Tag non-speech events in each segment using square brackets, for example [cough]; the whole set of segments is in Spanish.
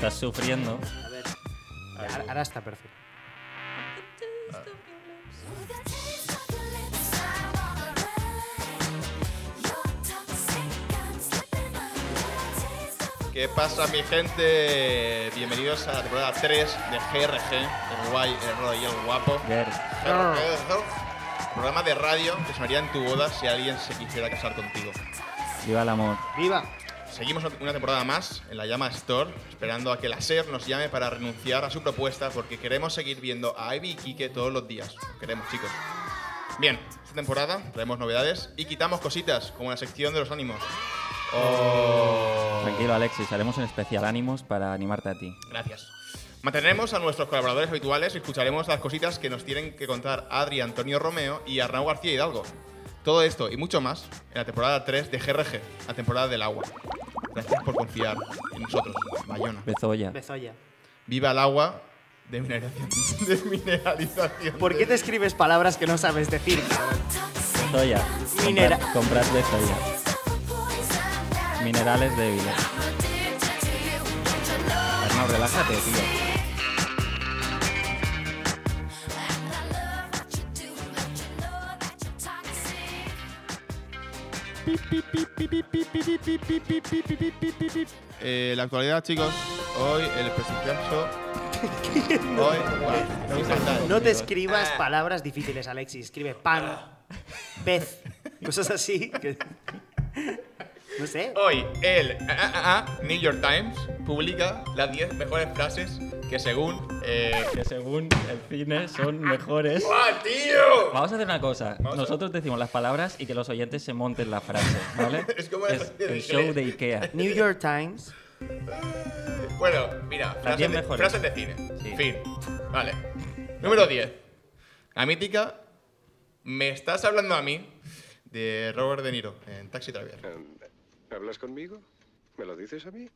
estás sufriendo. A ver. Ahora, ahora está perfecto. ¿Qué pasa, mi gente? Bienvenidos a la temporada 3 de GRG, el guay, el raro y el guapo. GRG, programa de radio que sonaría en tu boda si alguien se quisiera casar contigo. viva el amor. ¡Viva! Seguimos una temporada más en la Llama Store, esperando a que la SER nos llame para renunciar a su propuesta porque queremos seguir viendo a Ivy y Kike todos los días. Queremos, chicos. Bien, esta temporada traemos novedades y quitamos cositas, como la sección de los ánimos. Oh. Tranquilo, Alexis, haremos un especial ánimos para animarte a ti. Gracias. Mantendremos a nuestros colaboradores habituales y escucharemos las cositas que nos tienen que contar Adri Antonio Romeo y Arnau García Hidalgo. Todo esto y mucho más en la temporada 3 de GRG, la temporada del agua. Gracias por confiar en nosotros, Bayona. Bezoya. Bezoya. Viva el agua de mineralización. [laughs] De mineralización. ¿Por qué te escribes palabras que no sabes decir? Bezoya. Minera- Comprad, comprad Bezoya. Minerales débiles. Arnau, relájate, tío. Eh, la actualidad, chicos. Hoy el prestigioso. [laughs] Hoy. No te chicos. escribas palabras difíciles, Alexis. Escribe pan, pez, cosas así. que- No sé. Hoy el ah, ah, ah, New York Times publica las 10 mejores frases que según. Eh, Que según el cine son mejores. ¡Ah, tío! Vamos a hacer una cosa. Vamos Nosotros decimos las palabras y que los oyentes se monten la frase, ¿vale? [laughs] Es como la es el show de Ikea. New York Times. Bueno, mira, frases, 10 de, mejores. frases de cine. Sí. Fin. Vale. Número 10. La mítica. ¿Me estás hablando a mí? De Robert De Niro en Taxi Driver. Em, ¿Hablas conmigo? ¿Me lo dices a mí?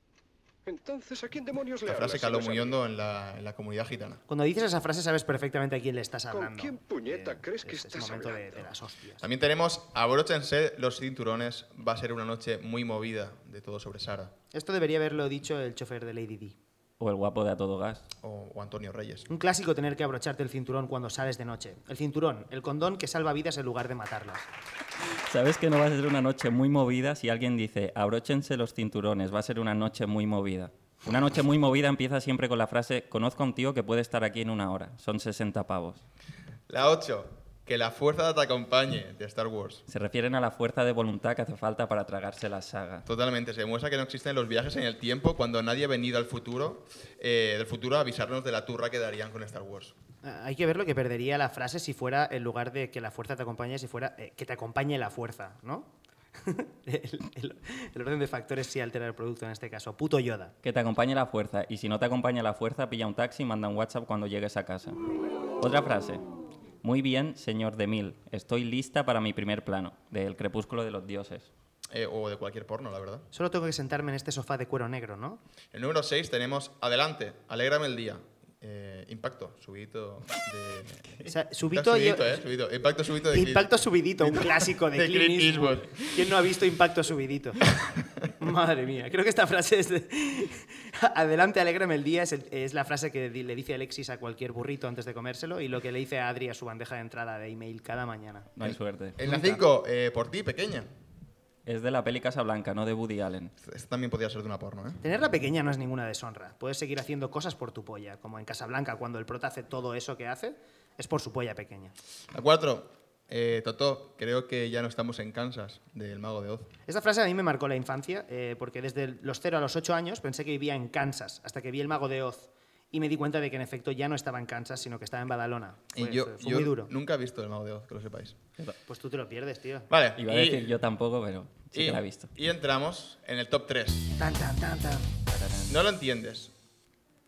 Entonces, ¿a quién demonios le La frase caló muy hondo en la, en la comunidad gitana. Cuando dices esa frase sabes perfectamente a quién le estás ¿Con hablando. quién puñeta Eh, crees que es- es estás momento de, hablando? de las hostias. También tenemos abróchense los cinturones. Va a ser una noche muy movida de todo sobre Sara. Esto debería haberlo dicho el chofer de Lady D. O el guapo de a todo gas. O, o Antonio Reyes. Un clásico tener que abrocharte el cinturón cuando sales de noche. El cinturón, el condón que salva vidas en lugar de matarlas. ¿Sabes que no va a ser una noche muy movida si alguien dice abróchense los cinturones? Va a ser una noche muy movida. Una noche muy movida empieza siempre con la frase conozco a un tío que puede estar aquí en una hora. Son 60 pavos. La 8. Que la fuerza te acompañe de Star Wars. Se refieren a la fuerza de voluntad que hace falta para tragarse la saga. Totalmente, se demuestra que no existen los viajes en el tiempo cuando nadie ha venido al futuro, eh, del futuro a avisarnos de la turra que darían con Star Wars. Ah, Hay que ver lo que perdería la frase si fuera, en lugar de que la fuerza te acompañe, si fuera eh, que te acompañe la fuerza, ¿no? [laughs] el, el- el orden de factores sí altera el producto en este caso. Puto Yoda. Que te acompañe la fuerza. Y si no te acompaña la fuerza, pilla un taxi y manda un WhatsApp cuando llegues a casa. Otra frase. Muy bien, señor de Mil. Estoy lista para mi primer plano. Del crepúsculo de los dioses. Eh, o de cualquier porno, la verdad. Solo tengo que sentarme en este sofá de cuero negro, ¿no? El número 6 tenemos Adelante, alégrame el día. Eh, impacto, subidito de... O sea, subito, subidito, yo- eh, subidito. Impacto subidito de Clint- Impacto subidito, un clásico de, de Clint Clint Eastwood. ¿Quién no ha visto Impacto subidito? [laughs] Madre mía, creo que esta frase es de... [laughs] Adelante, alégrame el día es, el- es la frase que le dice Alexis a cualquier burrito antes de comérselo y lo que le dice a Adri a su bandeja de entrada de email cada mañana. No hay suerte. En la 5, por ti, pequeña. Es de la peli Casablanca, no de Woody Allen. Esta también podría ser de una porno, ¿eh? Tenerla pequeña no es ninguna deshonra. Puedes seguir haciendo cosas por tu polla, como en Casablanca cuando el prota hace todo eso que hace, es por su polla pequeña. La 4, Totó, creo que ya no estamos en Kansas, del Mago de Oz. Esta frase a mí me marcó la infancia, eh, porque desde los 0 a los 8 años pensé que vivía en Kansas, hasta que vi el mago de Oz y me di cuenta de que en efecto ya no estaba en Kansas, sino que estaba en Badalona. Fue, y yo, fue- fue yo muy duro. nunca he visto el Mago de Oz, que lo sepáis. Pues tú te lo pierdes, tío. Vale, Iba a y, decir yo tampoco, pero sí y- que la he visto. y entramos en el top 3. Tan, tan, tan, tan. No lo entiendes.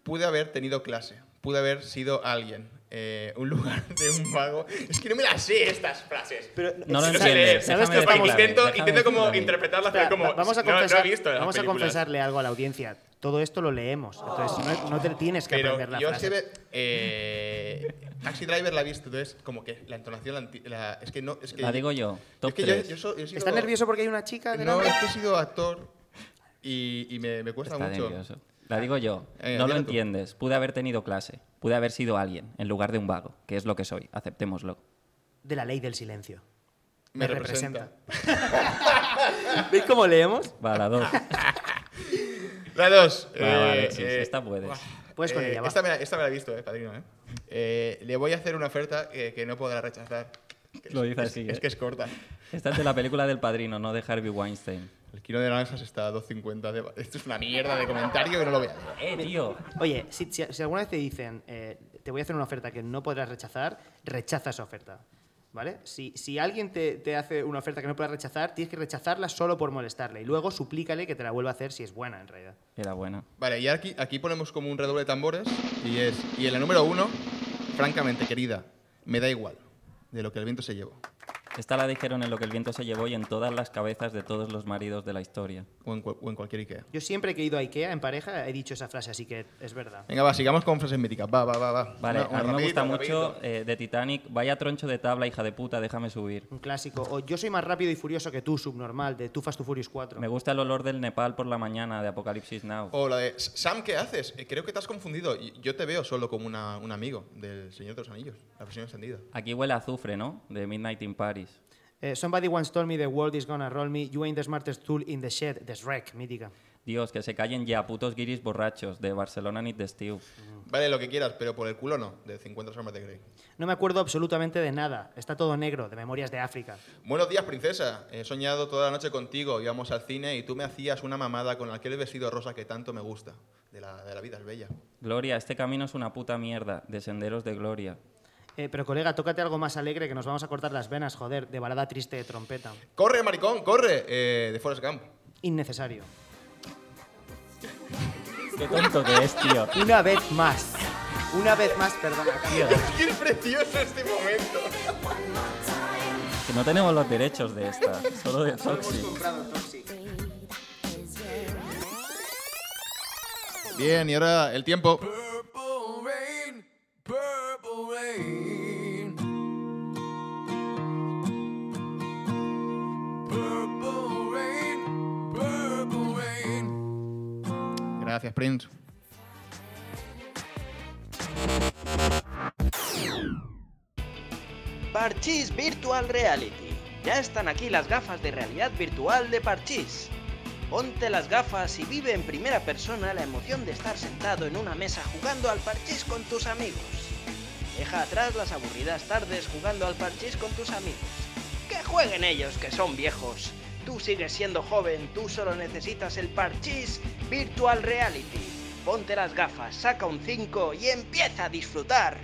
Pude haber tenido clase. Pude haber sido alguien. eh, un lugar [laughs] de un mago. Es que no me las sé estas frases. Pero, No lo sé entiendes. ¿Sabes que estamos- a intento, intento como a interpretarlas, pero como. va- vamos a, no- no, confesar- visto vamos a confesarle algo a la audiencia. Todo esto lo leemos, entonces no, no te tienes que Pero aprender la yo frase. ve- eh, Taxi Driver la he visto, entonces como que la entonación la, la- es que no es que La digo yo. Top es que yo- 3. yo so- yo sido- ¿Está nervioso porque hay una chica No, es que he sido actor Y, y me, me cuesta Está mucho. nervioso. La digo yo. Venga, no lo entiendes. Pude haber tenido clase. Pude haber sido alguien, en lugar de un vago, que es lo que soy. Aceptémoslo. De la ley del silencio. Me representa. [laughs] ¿Veis cómo leemos? Va, la dos. [laughs] La dos. Va, va, eh, Alexis, eh, esta puedes. Puedes con Eh, ella, va. Esta me, la, esta me la he visto, eh, padrino. Eh. Eh, le voy a hacer una oferta que, que no podrá rechazar. Que Lo es- dice es- así, Es ¿eh? que es corta. Esta es de la película del padrino, no de Harvey Weinstein. El kilo de naranjas está a 2.50. De... Esto es una mierda de comentario que no lo leer. ¡Eh, tío! Oye, si, si- si alguna vez te dicen, eh, te voy a hacer una oferta que no podrás rechazar, rechaza esa oferta. ¿Vale? Si, si alguien te, te hace una oferta que no puedas rechazar, tienes que rechazarla solo por molestarle. Y luego suplícale que te la vuelva a hacer si es buena, en realidad. Era buena. Vale, y aquí, aquí ponemos como un redoble de tambores. Y es. Y en la número uno, francamente, querida, me da igual de lo que el viento se llevó. Esta la dijeron en lo que el viento se llevó y en todas las cabezas de todos los maridos de la historia. O en, cual- o en cualquier Ikea. Yo siempre que he ido a Ikea en pareja he dicho esa frase, así que es verdad. Venga, va, sigamos con frases míticas. Va, va, va, va. Vale, Una- una a mí me gusta mucho eh, de Titanic. Vaya troncho de tabla, hija de puta, déjame subir. Un clásico. O yo soy más rápido y furioso que tú, subnormal, de Too Fast to Furious 4. Me gusta el olor del Nepal por la mañana de Apocalipsis Now. O la de Sam, ¿qué haces? Eh, creo que te has confundido. Yo te veo solo como una- un amigo del Señor de los Anillos, la versión extendida. Aquí huele a azufre, ¿no? De Midnight in Paris. Eh, somebody once told me the world is gonna roll me. You ain't the smartest tool in the shed. The Shrek, mítica. Dios, que se callen ya, putos guiris borrachos, de Barcelona Need the Stew. Vale, lo que quieras, pero por el culo no, de 50 sombras de Grey. No me acuerdo absolutamente de nada. Está todo negro, de Memorias de África. Buenos días, princesa. He soñado toda la noche contigo. Íbamos al cine y tú me hacías una mamada con aquel vestido rosa que tanto me gusta. De la, de la vida es bella. Gloria, este camino es una puta mierda, de senderos de gloria. Eh, pero colega, tócate algo más alegre que nos vamos a cortar las venas, joder, de balada triste de trompeta. ¡Corre, maricón, corre! Eh, de Forrest Gump. Innecesario. Qué tonto que es, tío. Una vez más. Una vez más, perdona. Tío, [laughs] ¡Qué precioso este momento! que no tenemos los derechos de esta, solo de Toxic. Bien, y ahora el tiempo. Prince. Parchís Virtual Reality. Ya están aquí las gafas de realidad virtual de Parchís. Ponte las gafas y vive en primera persona la emoción de estar sentado en una mesa jugando al parchís con tus amigos. Deja atrás las aburridas tardes jugando al parchís con tus amigos. Que jueguen ellos, que son viejos. Tú sigues siendo joven, tú solo necesitas el parchís Virtual Reality. Ponte las gafas, saca un 5 y empieza a disfrutar.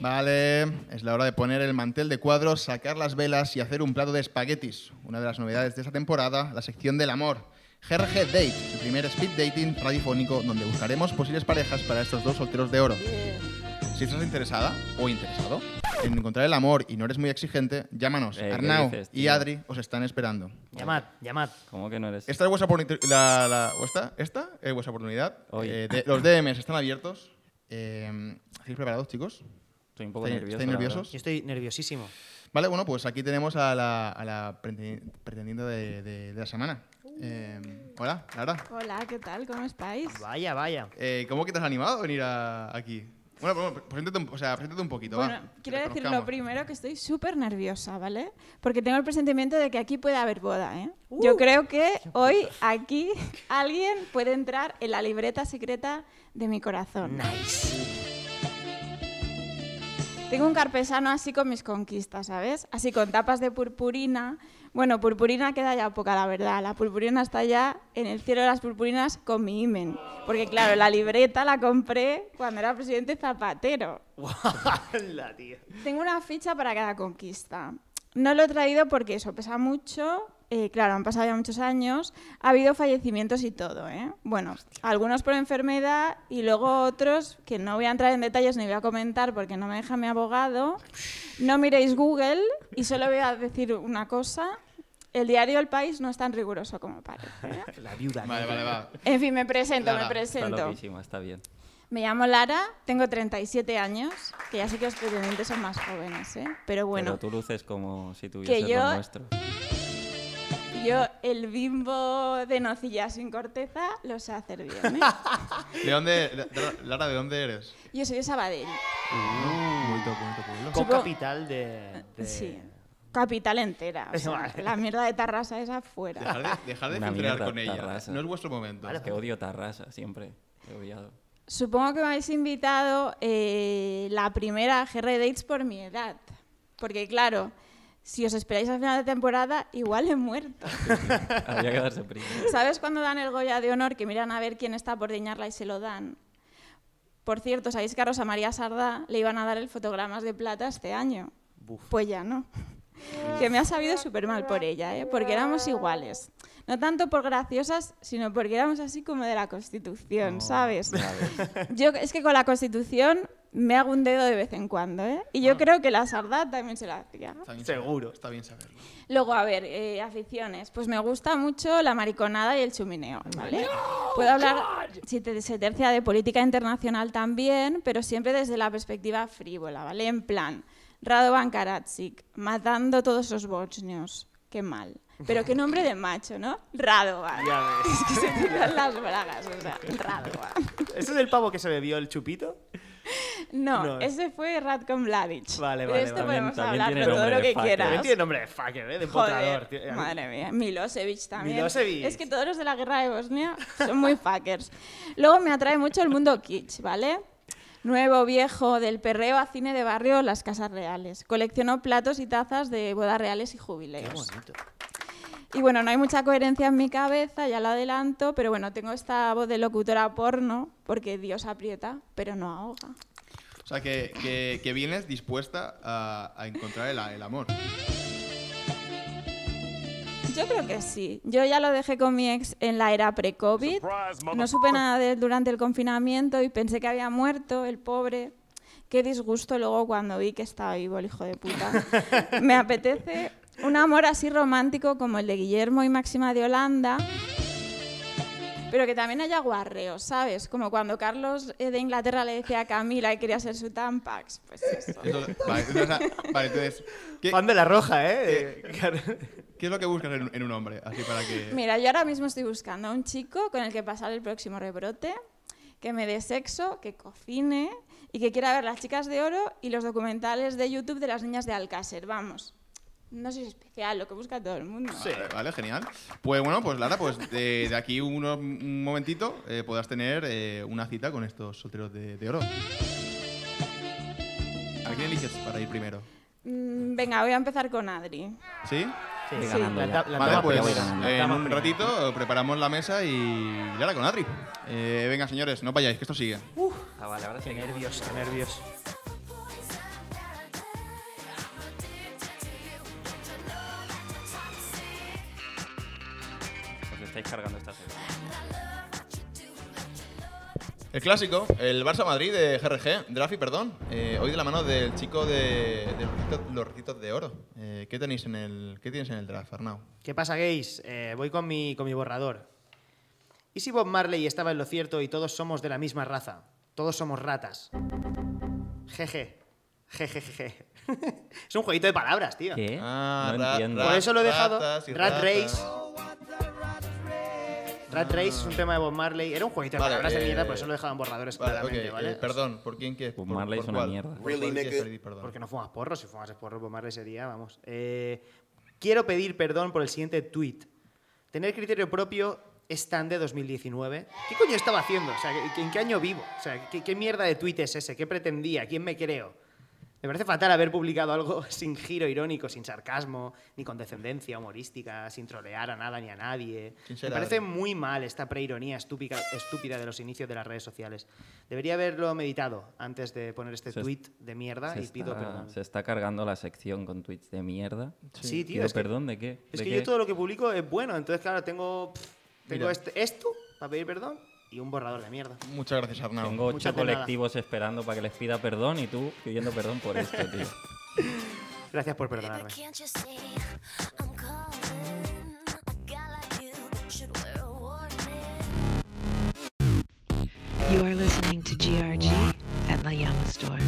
Vale, es la hora de poner el mantel de cuadros, sacar las velas y hacer un plato de espaguetis. Una de las novedades de esta temporada, la sección del amor. GRG Date, el primer speed dating radiofónico donde buscaremos posibles parejas para estos dos solteros de oro. Si estás interesada o interesado en encontrar el amor y no eres muy exigente, llámanos. Eh, ¿qué Arnau dices, y tío? Adri os están esperando. Llamad, llamad. ¿Cómo que no eres? Esta es vuestra oportunidad. La, la- ¿o esta? ¿Esta es vuestra oportunidad. Oye. Eh, de- los DMs están abiertos. Eh, ¿Estáis preparados, chicos? Estoy un poco ¿Estáis- nervioso. estáis la nerviosos? Yo estoy nerviosísimo. Vale, bueno, pues aquí tenemos a la, a la pretendiente de, de- de la semana. Eh, hola, Lara. Hola, ¿qué tal? ¿Cómo estáis? Vaya, vaya. Eh, ¿Cómo que te has animado a venir a- aquí? Bueno, bueno, preséntate un, o sea, preséntate un poquito, Bueno, va. quiero decir lo primero que estoy súper nerviosa, ¿vale? Porque tengo el presentimiento de que aquí puede haber boda, ¿eh? Yo creo que hoy aquí [laughs] alguien puede entrar en la libreta secreta de mi corazón. Tengo un carpesano así con mis conquistas, ¿sabes? Así con tapas de purpurina. Bueno, purpurina queda ya poca, la verdad. La purpurina está ya en el cielo de las purpurinas con mi imen. Porque claro, la libreta la compré cuando era presidente Zapatero. la tía. Tengo una ficha para cada conquista. No lo he traído porque eso pesa mucho. Eh, claro, han pasado ya muchos años. Ha habido fallecimientos y todo, ¿eh? Bueno, algunos por enfermedad y luego otros que no voy a entrar en detalles ni voy a comentar porque no me deja mi abogado. No miréis Google y solo voy a decir una cosa. El diario El País no es tan riguroso como parece. ¿eh? [laughs] La viuda. Vale, vale, va. En fin, me presento, Clara, me está Está presento. loquísima, está bien. Me llamo Lara, tengo 37 años, que ya sé que los pretendientes son más jóvenes, ¿eh? Pero bueno, Pero tú luces como si tuvieses yo- los nuestros. Yo el bimbo de nocilla sin corteza lo sé hacer bien, ¿eh? [laughs] ¿De dónde, de- de- Lara, ¿de dónde eres? Yo soy de Sabadell. Bonito, bonito pueblo. Co-capital de, de- Sí. Capital entera. o sea, Vale. la mierda de Tarrasa es afuera. Dejar de, dejar de mierda, con ella. Tarrasa. No es vuestro momento. Es que odio Tarrasa, siempre. He odiado. Supongo que me habéis invitado eh, la primera GR Dates por mi edad. Porque claro, si os esperáis al final de temporada, igual he muerto. [laughs] Había que darse prisa. ¿Sabes cuando dan el Goya de Honor que miran a ver quién está por diñarla y se lo dan? Por cierto, ¿sabéis que a Rosa María Sardá le iban a dar el fotogramas de plata este año? Pues ya no. Que me ha sabido súper mal por ella, ¿eh? porque éramos iguales. No tanto por graciosas, sino porque éramos así como de la Constitución, ¿sabes? Yo es que con la Constitución me hago un dedo de vez en cuando, ¿eh? Y yo creo que la Sardá también se la hacía. Está bien Seguro. Está bien saberlo. Luego, a ver, eh, aficiones. Pues me gusta mucho la mariconada y el chumineo, ¿vale? Puedo hablar, si te, se tercia, de política internacional también, pero siempre desde la perspectiva frívola, ¿vale? En plan, Radovan Karadzic, matando todos esos bosnios. Qué mal. Pero qué nombre de macho, ¿no? Radovan. Ya ves. [laughs] Es que se tiran las bragas, o sea, Radovan. ¿Ese es el pavo que se bebió el chupito? No, No. ese fue Ratko Mladic. Vale, vale, esto vale. podemos También hablar de todo lo de que quieras. También tiene nombre de fucker, ¿eh? De. Joder, tío. madre mía, Milosevic también. Milosevic. Es que todos los de la guerra de Bosnia son muy fuckers. Luego me atrae mucho el mundo kitsch, ¿vale? Nuevo, viejo, del perreo a cine de barrio, las casas reales. Coleccionó platos y tazas de bodas reales y Qué jubileos. bonito. Y bueno, no hay mucha coherencia en mi cabeza, ya lo adelanto, pero bueno, tengo esta voz de locutora porno, porque Dios aprieta, pero no ahoga. O sea, que, que, que vienes dispuesta a, a encontrar el, el amor. Yo creo que sí. Yo ya lo dejé con mi ex en la era pre-COVID. No supe nada de él durante el confinamiento y pensé que había muerto, el pobre. Qué disgusto luego cuando vi que estaba vivo el hijo de puta. [laughs] Me apetece un amor así romántico como el de Guillermo y Máxima de Holanda. Pero que también haya guarreos, ¿sabes? Como cuando Carlos eh, de Inglaterra le decía a Camila que quería ser su Tampax. Pues eso. Vale, vale, entonces, ¿qué, Fan de la roja, ¿eh? Qué es lo que buscas en, en un hombre? Así para que... Mira, yo ahora mismo estoy buscando a un chico con el que pasar el próximo rebrote, que me dé sexo, que cocine y que quiera ver las chicas de oro y los documentales de YouTube de las niñas de Alcácer. Vamos. No soy especial, lo que busca todo el mundo. Vale, vale, genial. Pues bueno, pues Lara, pues de, de aquí unos- un momentito eh, podrás tener eh, una cita con estos solteros de, de oro. ¿A quién eliges para ir primero? Mm, venga, voy a empezar con Adri. ¿Sí? Sí, sí, ganando la ya. ta- la Vale, pues ganando. en un primera. ratito preparamos la mesa y Lara con Adri. Eh, venga, señores, no vayáis, que esto sigue. Ah, vale, ahora sí. Qué nervios, qué nervios. Estáis cargando esta serie. El clásico, el Barça Madrid de GRG, de Rafi, perdón. Eh, hoy de la mano del chico de, de los, recitos de oro. Eh, ¿qué, tenéis en el, ¿Qué tienes en el draft, Arnau? ¿Qué pasa, gays? Eh, voy con mi, con mi borrador. ¿Y si Bob Marley estaba en lo cierto y todos somos de la misma raza? Todos somos ratas. Jeje. Jejejeje. [laughs] es un jueguito de palabras, tío. ¿Qué? Ah, no ra- entiendo. Por eso lo he dejado. Rat ratas. Race. Rat Race es un tema de Bob Marley. Era un jueguito de Vale, palabras de eh, mierda, por eso lo en borradores Vale, claramente, ok, ¿vale? eh, perdón, ¿por quién qué? Bob ¿Por- Marley por es una cuál? mierda. ¿Por cuál quieres pedir perdón? Porque no fumas porros. Si fumases porros, Bob Marley sería, vamos. Eh, quiero pedir perdón por el siguiente tweet. Tener criterio propio es tan de 2019. ¿Qué coño estaba haciendo? O sea, ¿en- ¿en qué año vivo? O sea, ¿qué, qué mierda de tweet es ese? ¿Qué pretendía? ¿Quién me creo? Me parece fatal haber publicado algo [laughs] sin giro irónico, sin sarcasmo, ni condescendencia humorística, sin trolear a nada ni a nadie. Me parece muy mal esta preironía estúpida, estúpida de los inicios de las redes sociales. Debería haberlo meditado antes de poner este Se tweet de mierda Se y pido está, perdón. se está cargando la sección con tweets de mierda. Sí, tío. Pido Es que, perdón de qué? es ¿De que qué? yo todo lo que publico es bueno, entonces, claro, tengo, pff, tengo este, esto para pedir perdón y un borrador de mierda. Muchas gracias, Arnau. Tengo ocho colectivos esperando para que les pida perdón y tú pidiendo perdón por esto, tío. [laughs] Gracias por perdonarme. You are listening to GRG at La Llama Store.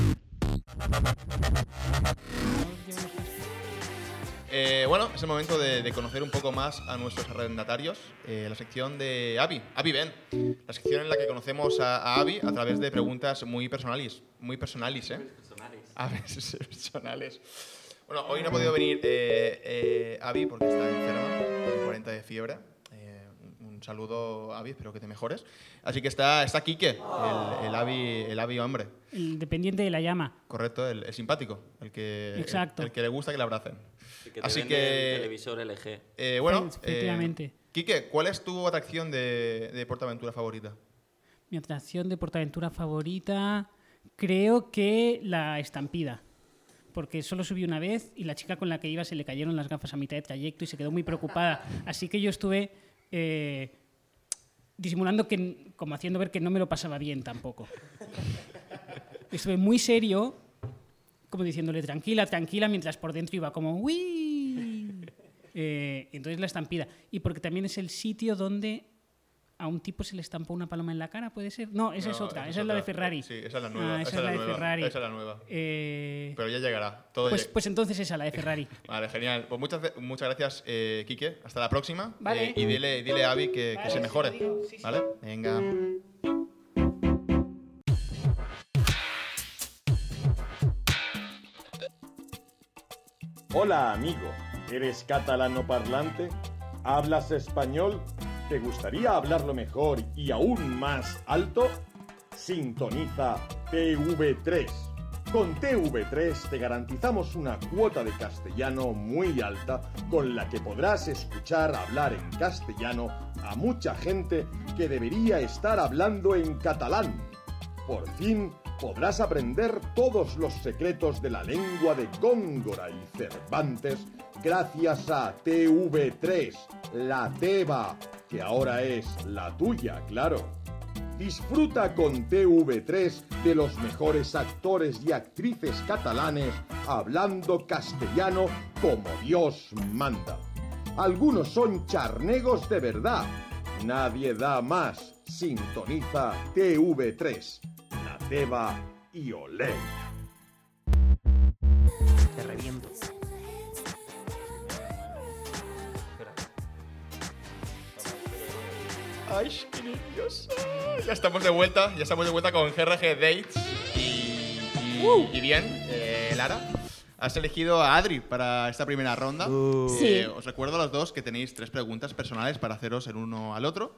Eh, bueno, es el momento de, de conocer un poco más a nuestros arrendatarios. Eh, la sección de Avi. Avi, ven. La sección en la que conocemos a, a Avi a través de preguntas muy personales. Muy personales, ¿eh? A veces [laughs] personales. Bueno, hoy no ha podido venir eh, eh, Avi porque está enferma, con 40 de fiebre. Eh, un- saludo, Avi, espero que te mejores. Así que está, está Quique, el, el, Avi, el Avi hombre. El dependiente de la llama. Correcto, el, el simpático, el que, el- Exacto. El, que le gusta que le abracen. Que te Así el que, televisor LG. eh, bueno, Sí, efectivamente. eh, Quique, ¿cuál es tu atracción de, de Portaventura favorita? Mi atracción de Portaventura favorita, creo que la estampida. Porque solo subí una vez y la chica con la que iba se le cayeron las gafas a mitad de trayecto y se quedó muy preocupada. Así que yo estuve eh, disimulando que, como haciendo ver que no me lo pasaba bien tampoco. Estuve muy serio, como diciéndole tranquila, tranquila, mientras por dentro iba como ¡Uy! [laughs] Eh, entonces la estampida. Y porque también es el sitio donde a un tipo se le estampó una paloma en la cara, ¿puede ser? No, esa es No, otra, esa es es la de otra. Ferrari. Sí, esa es la nueva, Ah, esa esa es es la de nueva, Ferrari. esa es la nueva. Eh, Pero ya llegará. Todo pues, lleg- pues entonces esa, la de Ferrari. [laughs] Vale, genial. Pues muchas, muchas gracias, eh, Quique. Hasta la próxima. Vale. Eh, y dile, dile a Avi que, que Vale, se sí, mejore. sí, sí. ¿Vale? Venga. Hola amigo, ¿eres catalano parlante? ¿Hablas español? ¿Te gustaría hablarlo mejor y aún más alto? Sintoniza TV3. Con TV3 te garantizamos una cuota de castellano muy alta con la que podrás escuchar hablar en castellano a mucha gente que debería estar hablando en catalán. Por fin podrás aprender todos los secretos de la lengua de Góngora y Cervantes gracias a TV3, la teba, que ahora es la tuya, claro. Disfruta con TV3 de los mejores actores y actrices catalanes hablando castellano como Dios manda. Algunos son charnegos de verdad. Nadie da más. Sintoniza TV3. La Teba y Olé. Te reviento. ¡Ay, qué nervioso! Ya estamos de vuelta, ya estamos de vuelta con GRG Dates. Y, y- y bien, eh, Lara, has elegido a Adri para esta primera ronda. Sí. Eh, os recuerdo a los dos que tenéis tres preguntas personales para haceros el uno al otro.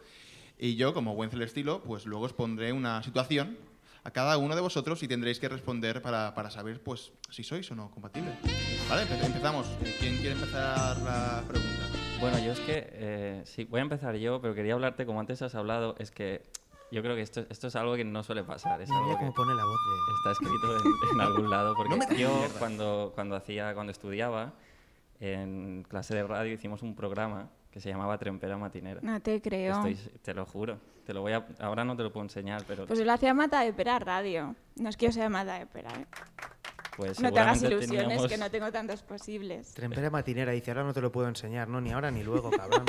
Y yo, como buen celestilo, pues luego os pondré una situación a cada uno de vosotros y tendréis que responder para, para saber pues si sois o no compatibles. Vale, empe- empezamos. Eh, ¿Quién quiere empezar la pregunta? Bueno, yo es que, eh, sí, voy a empezar yo, pero quería hablarte, como antes has hablado, es que yo creo que esto, esto es algo que no suele pasar. Es Mira algo cómo que pone la voz de... está escrito en, [laughs] en algún lado. Porque No yo, cuando, cuando, hacía, cuando estudiaba, en clase de radio hicimos un programa que se llamaba Trempera Matinera. No te creo. Estoy- te lo juro. Te lo voy a, ahora no te lo puedo enseñar, pero Pues yo lo hacía Mata de Pera Radio. No es que yo sea Mata de Pera, ¿eh? pues No te hagas ilusiones, teníamos- que no tengo tantos posibles. Trempera matinera, dice, ahora no te lo puedo enseñar, no, ni ahora ni luego, [laughs] cabrón.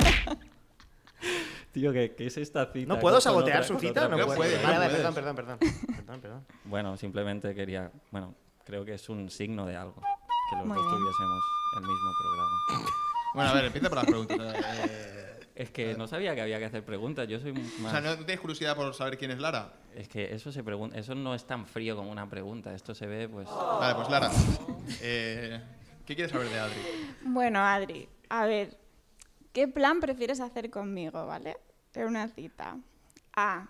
Tío, ¿qué, qué es esta cita? ¿No puedo sabotear otra- su cita? No puedo. puede, Vale, puedes. perdón, perdón, perdón. Perdón, perdón. Bueno, simplemente quería. Bueno, creo que es un signo de algo. Que los Muy dos bien. tuviésemos el mismo programa. Bueno, a ver, empieza por las preguntas. Eh, Es que no sabía que había que hacer preguntas. Yo soy o más. sea, ¿no tienes curiosidad por saber quién es Lara? Es que eso se pregunta. Eso no es tan frío como una pregunta. Esto se ve, pues. Vale, pues Lara. eh, ¿Qué quieres saber de Adri? Bueno, Adri, a ver, ¿qué plan prefieres hacer conmigo, vale? En una cita. A.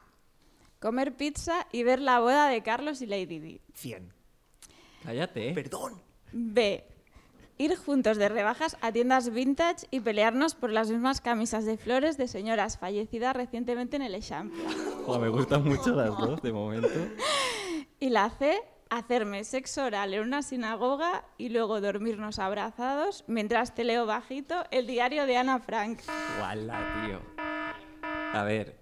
Comer pizza y ver la boda de Carlos y Lady Di. 100. Cállate. Perdón. B. Ir juntos de rebajas a tiendas vintage y pelearnos por las mismas camisas de flores de señoras fallecidas recientemente en el Eixample. Me gustan mucho las dos de momento. Y la C. Hacerme sexo oral en una sinagoga y luego dormirnos abrazados mientras te leo bajito el diario de Ana Frank. Guala, tío. A ver.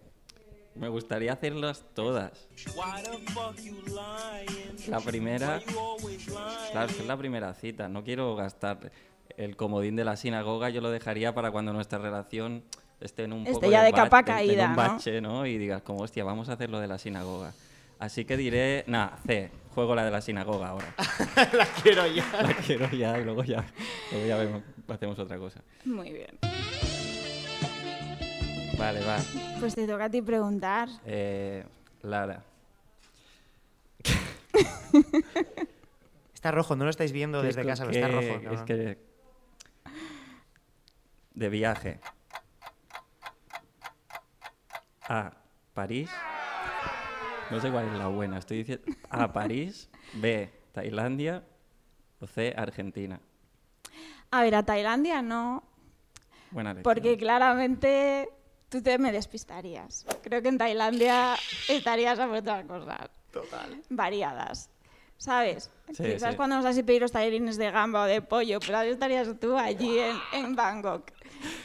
Me gustaría hacerlas todas. La primera. Claro, es que es la primera cita. No quiero gastar el comodín de la sinagoga. Yo lo dejaría para cuando nuestra relación esté en un Esté poco ya de capa caída, en un ¿no? bache, ¿no? Y digas, como, hostia, vamos a hacer lo de la sinagoga. Así que diré, nada, C, juego la de la sinagoga ahora. [laughs] La quiero ya. La quiero ya y luego ya, luego ya vemos, hacemos otra cosa. Muy bien. Vale, va. Pues te toca a ti preguntar. Eh, Lara. Está rojo, no lo estáis viendo ¿qué desde casa, pero está rojo. Es cabrón. que... De viaje. A. París. No sé cuál es la buena. Estoy diciendo A. París. B. Tailandia. O C. Argentina. A ver, a Tailandia no, Buena elección. porque claramente tú te me despistarías. Creo que en Tailandia estarías a por otras cosas. Total. Variadas. ¿Sabes? Sí, Quizás sí. cuando nos vas a pedir los tallarines de gamba o de pollo, pero ahí estarías tú allí en, en Bangkok.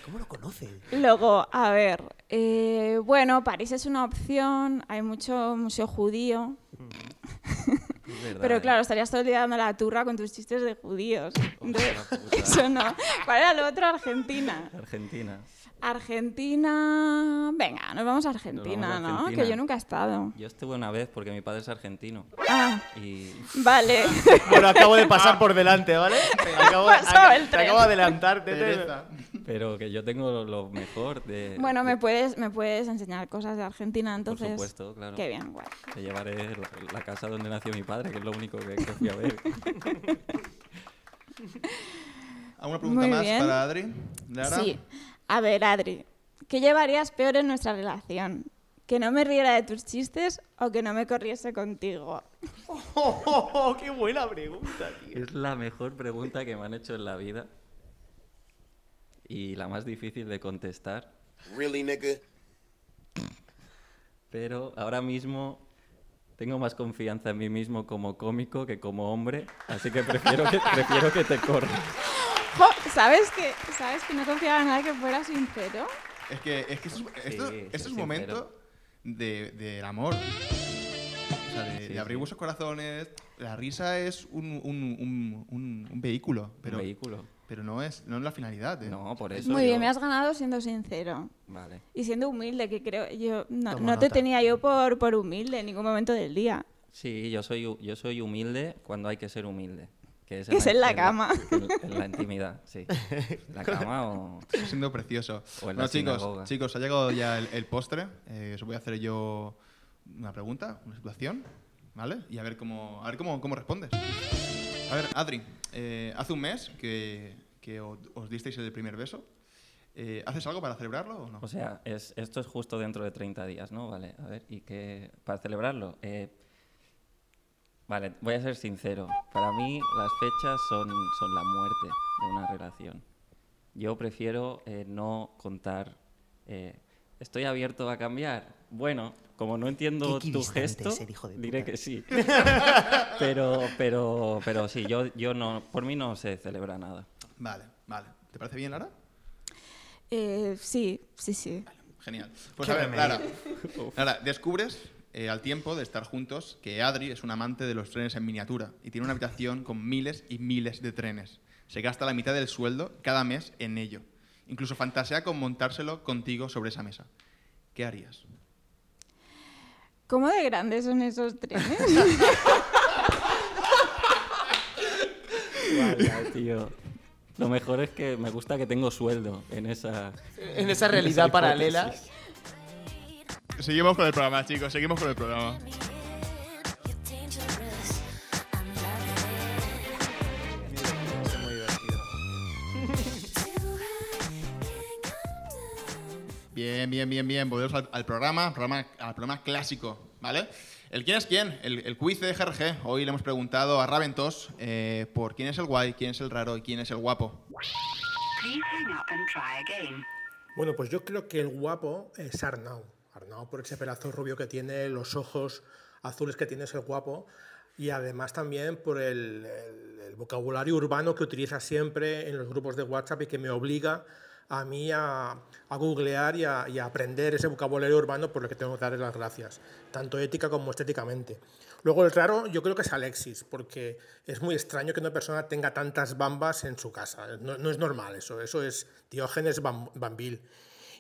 ¿Cómo lo conoce? Luego, a ver, eh, bueno, París es una opción, hay mucho museo judío, [laughs] verdad, pero ¿eh? claro, estarías todo el día dando la turra con tus chistes de judíos. Entonces, eso no. ¿Cuál era lo otro? Argentina. Argentina. Argentina. Venga, nos vamos a Argentina, Nos vamos a ¿no? Argentina. Que yo nunca he estado. Yo estuve una vez porque mi padre es argentino. Ah, Y vale. [laughs] Bueno, acabo de pasar por delante, ¿vale? [laughs] Acabo, te acabo de adelantar. Teresa. pero que yo tengo lo- lo mejor de bueno, me puedes, me puedes enseñar cosas de Argentina, entonces. Por supuesto, claro. Qué bien, guay. Te llevaré la, la casa donde nació mi padre, que es lo único que, que fui a ver. [laughs] ¿Alguna pregunta Muy más bien. para Adri? Lara? Sí. A ver, Adri, ¿qué llevarías peor en nuestra relación? ¿Que no me riera de tus chistes o que no me corriese contigo? Oh, oh, oh, ¡Qué buena pregunta, tío! Es la mejor pregunta que me han hecho en la vida y la más difícil de contestar. Really, nigga? Pero ahora mismo tengo más confianza en mí mismo como cómico que como hombre, así que prefiero que, prefiero que te corras. Jo, ¿Sabes que, ¿Sabes que no confiaba en nada que fuera sincero? Es que, es que esto, es- esto- Sí, esto es un momento de- del amor. O sea, de, Sí, de abrir sí. vuestros corazones. La risa es un, un- un- un- un vehículo, pero, Un vehículo. pero no, es, no es la finalidad. ¿eh? No, por eso. Muy bien, yo- me has ganado siendo sincero. Vale. Y siendo humilde, que creo yo no, no te tenía yo por, por humilde en ningún momento del día. Sí, yo soy, yo soy humilde cuando hay que ser humilde. Que es, Que es en la cama. En, [laughs] en la intimidad, sí. La [laughs] cama o... Está siendo precioso. O en la bueno, chicos, sinagoga. chicos, ha llegado ya el, el postre. Eh, os voy a hacer yo una pregunta, una situación, ¿vale? Y a ver cómo, a ver cómo, cómo respondes. A ver, Adri, eh, hace un mes que, que os disteis el primer beso. Eh, ¿Haces algo para celebrarlo o no? O sea, es, esto es justo dentro de 30 días, ¿no? Vale, a ver, ¿y qué? Para celebrarlo. eh, vale, voy a ser sincero. Para mí las fechas son, son la muerte de una relación. Yo prefiero eh, no contar. eh, ¿Estoy abierto a cambiar? Bueno, como no entiendo Qué tu gesto, ser hijo de diré puta. que sí. pero, pero, pero sí, yo, yo no, por mí no se celebra nada. Vale, vale. ¿Te parece bien, Lara? Eh, sí, sí, sí. Genial. Pues Qué a ver. Lara, Lara, descubres eh, al tiempo de estar juntos que Adri es un amante de los trenes en miniatura y tiene una habitación con miles y miles de trenes. Se gasta la mitad del sueldo cada mes en ello. Incluso fantasea con montárselo contigo sobre esa mesa. ¿Qué harías? ¿Cómo de grandes son esos trenes? [laughs] Vaya, tío. Lo mejor es que me gusta que tengo sueldo en esa... En esa realidad paralela. Seguimos con el programa, chicos, seguimos con el programa. Bien, bien, bien, bien. Volvemos al, al programa, programa, al programa clásico, ¿vale? El quién es quién, el, el quiz de GRG. Hoy le hemos preguntado a Raventos eh, por quién es el guay, quién es el raro y quién es el guapo. Bueno, pues yo creo que el guapo es Arnau. Arnau por ese pelazo rubio que tiene, los ojos azules que tiene es el guapo y además también por el, vocabulario urbano que utiliza siempre en los grupos de WhatsApp y que me obliga a mí a, a googlear y a, aprender ese vocabulario urbano por lo que tengo que darle las gracias, tanto ética como estéticamente. Luego el raro yo creo que es Alexis, porque es muy extraño que una persona tenga tantas bambas en su casa. No, es normal eso, eso es Diógenes Bam- Bambil.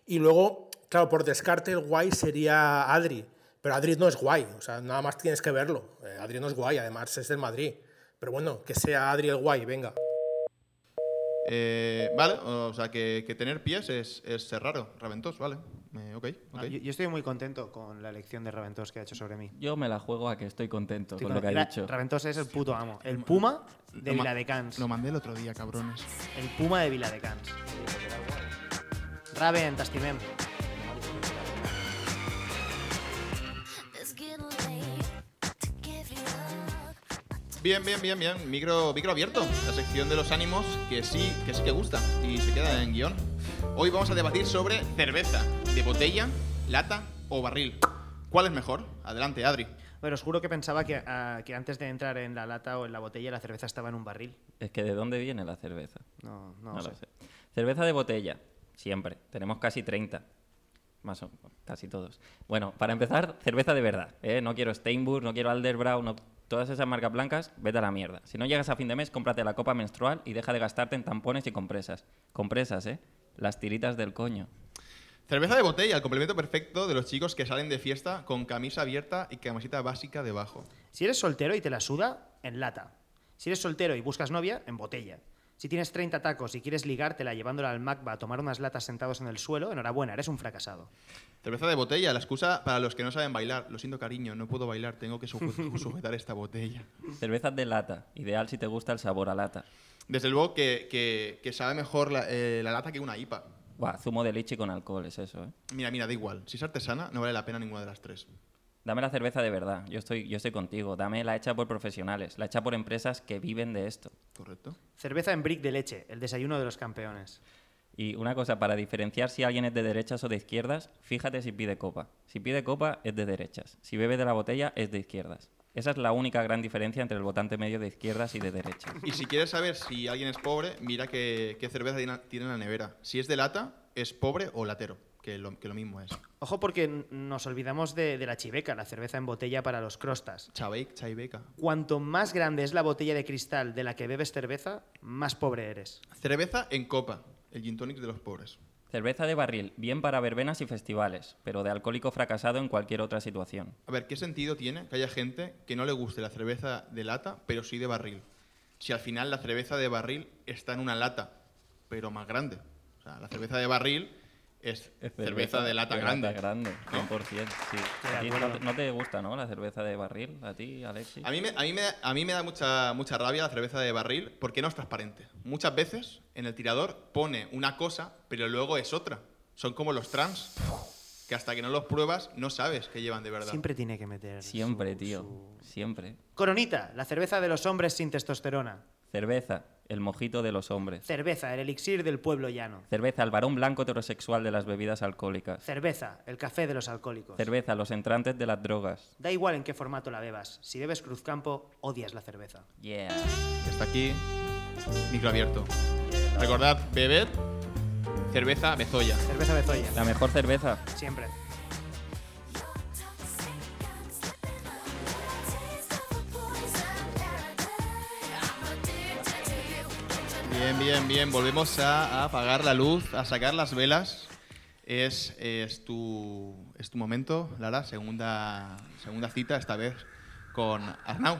Y luego, claro, por descarte el guay sería Adri. Pero Adri no es guay, o sea, nada más tienes que verlo. Eh, Adri no es guay, además es del Madrid. Pero bueno, que sea Adri el guay, venga. Eh, vale, o sea que, que tener pies es, es ser raro. Raventos, vale. Eh, ok, ok. Ah, yo, yo estoy muy contento con la elección de Raventós que ha hecho sobre mí. Yo me la juego a que estoy contento Estoy con lo que ha dicho. Raventós es el puto amo. El Puma de Lo Viladecans. Lo mandé el otro día, cabrones. El Puma de Viladecans. Raven, t'estimem. Bien, bien, bien, bien. Micro, micro abierto. La sección de los ánimos que sí, que sí que gusta y se queda en guion. Hoy vamos a debatir sobre cerveza de botella, lata o barril. ¿Cuál es mejor? Adelante, Adri. Bueno, os juro que pensaba que, ah, que antes de entrar en la lata o en la botella la cerveza estaba en un barril. Es que ¿de dónde viene la cerveza? No, no, No sé. lo sé. Cerveza de botella, siempre. Tenemos casi 30. Más o casi todos. Bueno, para empezar, cerveza de verdad. ¿eh? No quiero Steinburg, no quiero Alderbrow, no, todas esas marcas blancas, vete a la mierda. Si no llegas a fin de mes, cómprate la copa menstrual y deja de gastarte en tampones y compresas. Compresas, ¿eh? Las tiritas del coño. Cerveza de botella, el complemento perfecto de los chicos que salen de fiesta con camisa abierta y camiseta básica debajo. Si eres soltero y te la suda, en lata. Si eres soltero y buscas novia, en botella. Si tienes 30 tacos y quieres ligártela llevándola al Macba a tomar unas latas sentados en el suelo, enhorabuena, eres un fracasado. Cerveza de botella, la excusa para los que no saben bailar. Lo siento, cariño, no puedo bailar, tengo que [laughs] sujetar esta botella. Cervezas de lata, ideal si te gusta el sabor a lata. Desde luego que, que- que sabe mejor la, eh, la lata que una IPA. Buah, zumo de leche con alcohol es eso, ¿eh? Mira, mira, da igual. Si es artesana, no vale la pena ninguna de las tres. Dame la cerveza de verdad, yo estoy, yo estoy contigo. Dame la hecha por profesionales, la hecha por empresas que viven de esto. Correcto. Cerveza en brick de leche, el desayuno de los campeones. Y una cosa, para diferenciar si alguien es de derechas o de izquierdas, fíjate si pide copa. Si pide copa, es de derechas. Si bebe de la botella, es de izquierdas. Esa es la única gran diferencia entre el votante medio de izquierdas y de derechas. Y si quieres saber si alguien es pobre, mira qué, qué cerveza tiene, tiene en la nevera. Si es de lata, es pobre o latero, que lo, que lo mismo es. Ojo porque nos olvidamos de, de la chiveca, la cerveza en botella para los crostas. Chaveik, chaibeca. Cuanto más grande es la botella de cristal de la que bebes cerveza, más pobre eres. Cerveza en copa, el gin tonic de los pobres. Cerveza de barril, bien para verbenas y festivales, pero de alcohólico fracasado en cualquier otra situación. A ver, ¿qué sentido tiene que haya gente que no le guste la cerveza de lata, pero sí de barril? Si al final la cerveza de barril está en una lata, pero más grande. O sea, la cerveza de barril es, cerveza, de lata grande. grande, ¿no? 100%, sí. de A ti acuerdo. no, te- no te gusta, ¿no? La cerveza de barril, a ti, Alexis. A mí, me, a, mí me, a mí me da mucha, mucha rabia la cerveza de barril porque no es transparente. Muchas veces en el tirador pone una cosa, pero luego es otra. Son como los trans, que hasta que no los pruebas no sabes que llevan de verdad. Siempre tiene que meter. Siempre, su- tío, su- siempre. Coronita, la cerveza de los hombres sin testosterona. Cerveza, el mojito de los hombres. Cerveza, el elixir del pueblo llano. Cerveza, el varón blanco heterosexual de las bebidas alcohólicas. Cerveza, el café de los alcohólicos. Cerveza, los entrantes de las drogas. Da igual en qué formato la bebas. Si bebes Cruzcampo, odias la cerveza. Yeah. Está aquí, micro abierto. Recordad, bebed, cerveza, bezoya. Cerveza Bezoya. La mejor cerveza. Siempre. Bien, bien, bien. Volvemos a, a apagar la luz, a sacar las velas. Es, es, tu, es tu momento, Lara. Segunda, segunda cita, esta vez con Arnau.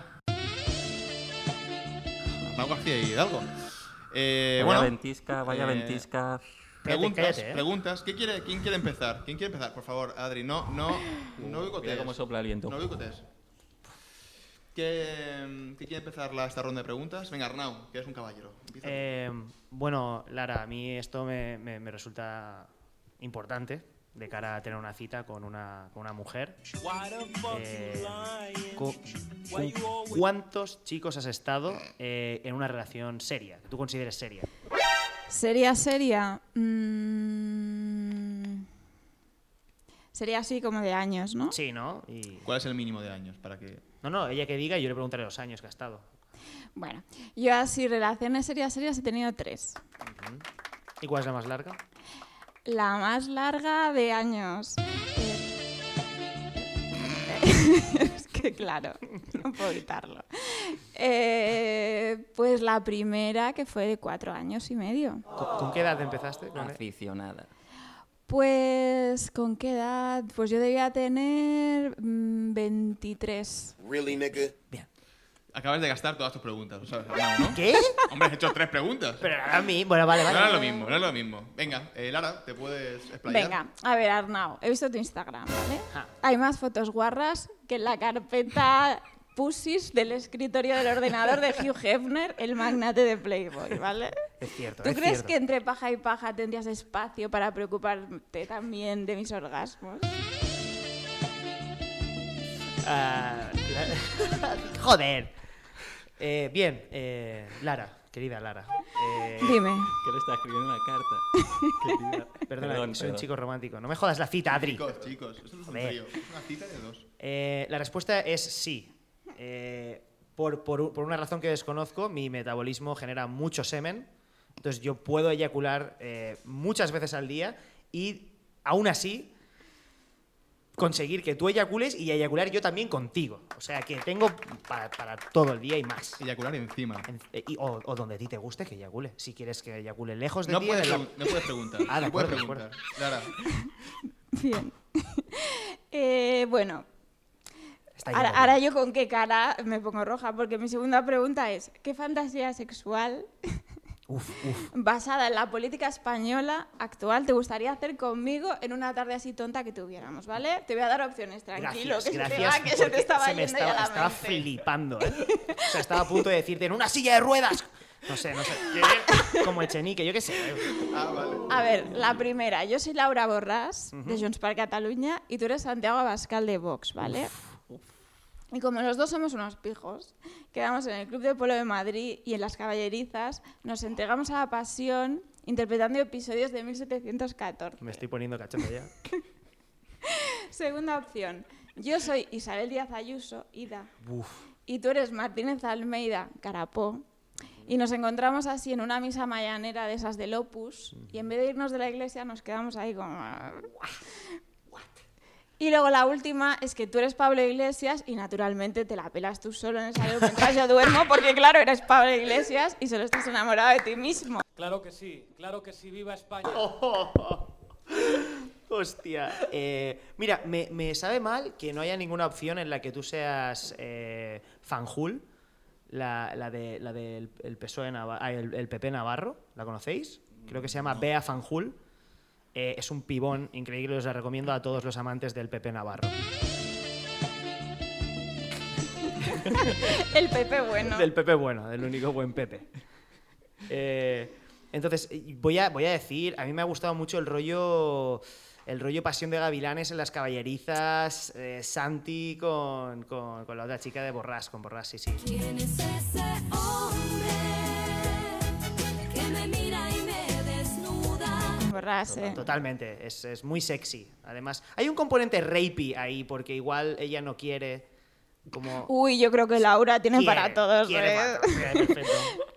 Arnau García Hidalgo. Eh, vaya bueno, ventisca, vaya eh, ventisca. Preguntas, cállate, ¿eh? preguntas. ¿Qué quiere, ¿Quién quiere empezar? ¿Quién quiere empezar? Por favor, Adri, no, no, no Mira boicotees. cómo sopla el viento. No boicotees. ¿Qué, ¿Qué quiere empezar la, esta ronda de preguntas? Venga, Arnau, que eres un caballero. Eh, bueno, Lara, a mí esto me, me- me resulta importante de cara a tener una cita con una, con una mujer. Eh, cu- cu- ¿Cuántos chicos has estado eh, en una relación seria, que tú consideres seria? Sería, seria. mm, sería así como de años, ¿no? Sí, ¿no? Y... ¿Cuál es el mínimo de años para que No, no, ella que diga y yo le preguntaré los años que ha estado. Bueno, yo así relaciones serias, serias he tenido tres. ¿Y cuál es la más larga? La más larga de años. Eh, [laughs] es que claro, no puedo evitarlo. Eh, pues la primera que fue de cuatro años y medio. ¿Con, con qué edad empezaste? Aficionada. Pues, ¿con qué edad? Pues yo debía tener mm, 23. Really, nigga? Bien. Acabas de gastar todas tus preguntas, ¿lo sabes? ¿no? ¿Qué? Hombre, has hecho tres preguntas. Pero a mí, bueno, vale, vale. No era lo mismo, no era lo mismo. Venga, eh, Lara, ¿te puedes explayar? Venga, a ver, Arnau, he visto tu Instagram, ¿vale? Ah. Hay más fotos guarras que en la carpeta Pussies del escritorio del ordenador de Hugh Hefner, el magnate de Playboy, ¿vale? Es cierto, ¿Tú es crees cierto. que entre paja y paja tendrías espacio para preocuparte también de mis orgasmos? La- [laughs] Joder. Eh, bien, eh, Lara, querida Lara. eh, Dime. Que le está escribiendo una carta. [laughs] Querida. Perdona, Perdón, soy un perdón. chico romántico. No me jodas la cita, Adri. Chicos, chicos, esto es un trío, es una cita de dos. Eh, la respuesta es sí. Eh, por, por por una razón que desconozco, mi metabolismo genera mucho semen. Entonces yo puedo eyacular eh, muchas veces al día y aún así conseguir que tú eyacules y eyacular yo también contigo. O sea que tengo para, para todo el día y más. Eyacular encima. En- eh, y- o, o donde a ti te guste que eyacule. Si quieres que eyacule lejos de No ti. puedes, la- no puedes preguntar. Ah, de no puedes preguntar. Bien. [laughs] Eh, bueno, Está ahora, yo con qué cara me pongo roja, porque mi segunda pregunta es, ¿qué fantasía sexual [laughs] Uf, uf. basada en la política española actual te gustaría hacer conmigo en una tarde así tonta que tuviéramos, ¿vale? Te voy a dar opciones, tranquilo, Gracias, que se te gracias. va, que se te estaba se me yendo ya estaba, la estaba mente. flipando, ¿eh? [laughs] O sea, estaba a punto de decirte en una silla de ruedas. No sé, no sé. ¿Qué? Como Echenique, yo qué sé. ah, vale. A ver, la primera, yo soy Laura Borràs, de Junts per Catalunya, y tú eres Santiago Abascal de Vox, ¿vale? Y como los dos somos unos pijos, quedamos en el Club de Polo de Madrid y en las caballerizas nos entregamos a la pasión interpretando episodios de 1714. Me estoy poniendo cachondo ya. [laughs] Segunda opción, yo soy Isabel Díaz Ayuso, Ida, Uf. y tú eres Martínez Almeida, Carapó. Y nos encontramos así en una misa mayanera de esas del Opus, y en vez de irnos de la iglesia nos quedamos ahí como... Y luego la última es que tú eres Pablo Iglesias y naturalmente te la pelas tú solo en el salón mientras yo duermo, porque claro, eres Pablo Iglesias y solo estás enamorado de ti mismo. Claro que sí, claro que sí, viva España. [laughs] Hostia. Eh, mira, me, me sabe mal que no haya ninguna opción en la que tú seas eh, Fanjul, la, la, de, la del el PSOE Nava- ah, el, el PP Navarro. ¿La conocéis? Creo que se llama Bea Fanjul. Eh, es un pibón increíble, os la recomiendo a todos los amantes del PP Navarro. [laughs] El Pepe bueno. Del Pepe bueno, del único buen Pepe. Eh, entonces, voy a, voy a decir, a mí me ha gustado mucho el rollo, el rollo Pasión de Gavilanes en las caballerizas, eh, Santi con, con- con la otra chica de Borrás, con Borrás, sí, sí. ¿Quién es ese eh. Totalmente, es, es muy sexy. Además, hay un componente rapey ahí, porque igual ella no quiere como... Uy, yo creo que Laura tiene Quiere, para todos. quiere ¿eh? [laughs]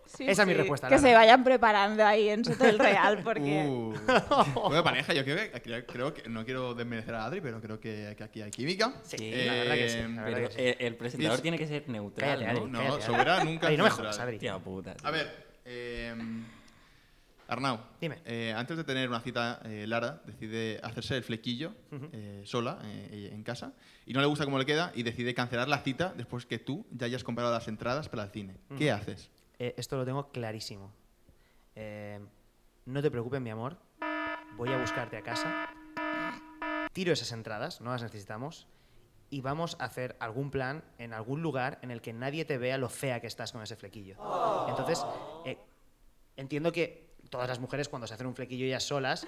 Sí, Esa es mi sí, respuesta. Que Lara. se vayan preparando ahí en Soto del Real, [laughs] porque... Uh. Pareja, yo creo que, creo, creo que no quiero desmerecer a Adri, pero creo que, que aquí hay química. Sí, la verdad que sí, Eh, verdad Pero que sí. el, el presentador Es- tiene que ser neutral, Cállate, ¿no? Adri, No, cállate, Adri. Sobera nunca Adri, no me jodas, Adri. Hostia puta. tío. A ver, eh, Arnau, Dime. eh, antes de tener una cita, eh, Lara decide hacerse el flequillo eh, sola eh, en casa y no le gusta cómo le queda y decide cancelar la cita después que tú ya hayas comprado las entradas para el cine. ¿Qué haces? Eh, esto lo tengo clarísimo. Eh, no te preocupes, mi amor. Voy a buscarte a casa. Tiro esas entradas, no las necesitamos. Y vamos a hacer algún plan en algún lugar en el que nadie te vea lo fea que estás con ese flequillo. Entonces, eh, entiendo que todas las mujeres cuando se hacen un flequillo ellas solas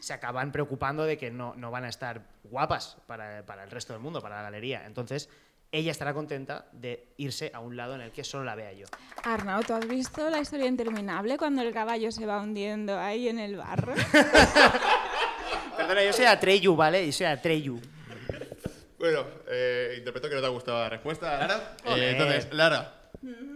se acaban preocupando de que no, no van a estar guapas para, para el resto del mundo, para la galería. Entonces, ella estará contenta de irse a un lado en el que solo la vea yo. Arnau, ¿tú has visto la historia interminable cuando el caballo se va hundiendo ahí en el barro? [laughs] Perdona, yo soy Atreyu, ¿vale? Yo soy Atreyu. Bueno, eh, interpreto que no te ha gustado la respuesta, Lara. Eh, entonces, Lara,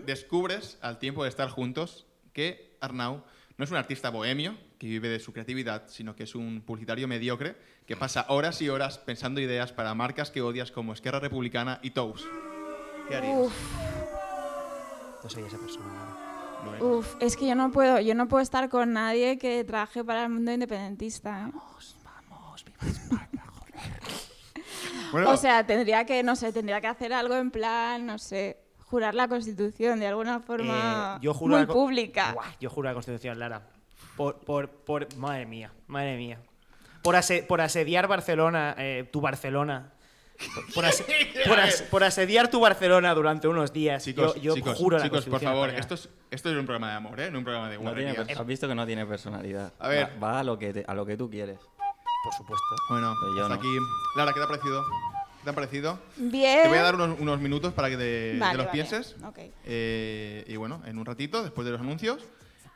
descubres al tiempo de estar juntos que Arnau no es un artista bohemio que vive de su creatividad, sino que es un publicitario mediocre que pasa horas y horas pensando ideas para marcas que odias como Esquerra Republicana y Tous. ¿Qué harías? Uf, No soy esa persona. Uf, es que yo no puedo, yo no puedo estar con nadie que trabaje para el mundo independentista. ¿eh? [laughs] Bueno. O sea, tendría que, no sé, tendría que hacer algo en plan, no sé, jurar la Constitución de alguna forma Eh, yo juro muy la pública. Yo juro la Constitución, Lara. Por, por, por, madre mía, madre mía. Por, ase- por asediar Barcelona, eh, tu Barcelona. Por, [laughs] por as- por asediar tu Barcelona durante unos días. Chicos, yo, yo chicos, juro la chicos, por favor, esto es, esto es un programa de amor, ¿eh? No un programa de No guarrerías. per- has visto que no tiene personalidad. A ver. Va, va a, lo que te- a lo que tú quieres. Por supuesto. Bueno, Pero yo hasta no. aquí. Lara, ¿qué te ha parecido? ¿Qué te ha parecido? Bien. Te voy a dar unos, unos minutos para que te, Vale, te los vale. pienses. Eh, y bueno, en un ratito, después de los anuncios.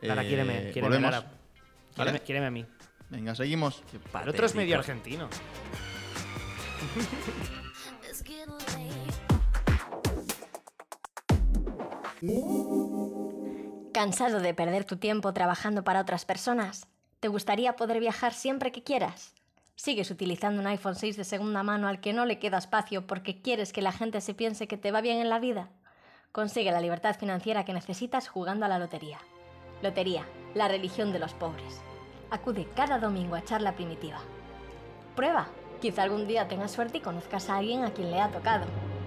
Lara, eh, quiéreme, quiéreme, volvemos. Lara. ¿Vale? Quiéreme, quiéreme a mí. Venga, seguimos. El otro es medio argentino. ¿Cansado de perder tu tiempo trabajando para otras personas? ¿Te gustaría poder viajar siempre que quieras? ¿Sigues utilizando un iPhone 6 de segunda mano al que no le queda espacio porque quieres que la gente se piense que te va bien en la vida? Consigue la libertad financiera que necesitas jugando a la lotería. Lotería, la religión de los pobres. Acude cada domingo a charla primitiva. Prueba. Quizá algún día tengas suerte y conozcas a alguien a quien le ha tocado.